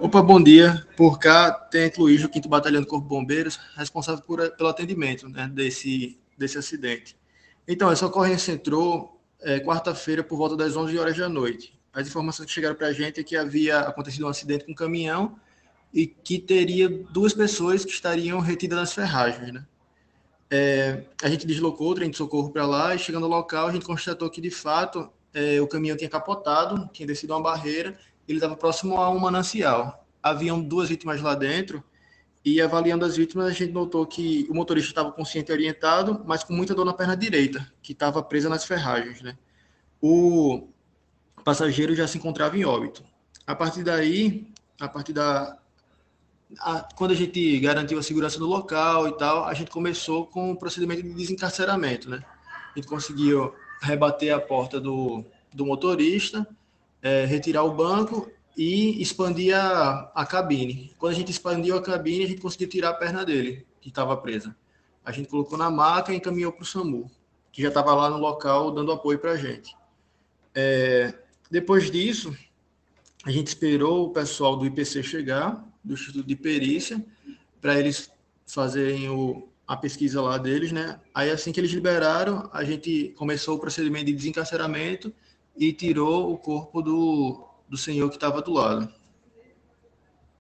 Opa, bom dia. Por cá tem Luiz, do 5 Batalhão do Corpo de Bombeiros, responsável por, pelo atendimento né, desse, desse acidente. Então, essa ocorrência entrou é, quarta-feira por volta das 11 horas da noite. As informações que chegaram para a gente é que havia acontecido um acidente com um caminhão e que teria duas pessoas que estariam retidas nas ferragens. Né? É, a gente deslocou o trem de socorro para lá e chegando ao local a gente constatou que de fato é, o caminhão tinha capotado, tinha descido uma barreira, ele estava próximo a um manancial. Haviam duas vítimas lá dentro e avaliando as vítimas a gente notou que o motorista estava consciente e orientado, mas com muita dor na perna direita, que estava presa nas ferragens. Né? O passageiro já se encontrava em óbito. A partir daí, a partir da a, quando a gente garantiu a segurança do local e tal, a gente começou com o procedimento de desencarceramento, né? A gente conseguiu rebater a porta do, do motorista, é, retirar o banco e expandir a, a cabine. Quando a gente expandiu a cabine, a gente conseguiu tirar a perna dele, que estava presa. A gente colocou na maca e encaminhou para o SAMU, que já estava lá no local dando apoio para a gente. É, depois disso, a gente esperou o pessoal do IPC chegar, do Instituto de Perícia, para eles fazerem o, a pesquisa lá deles, né? Aí assim que eles liberaram, a gente começou o procedimento de desencarceramento e tirou o corpo do, do senhor que estava do lado.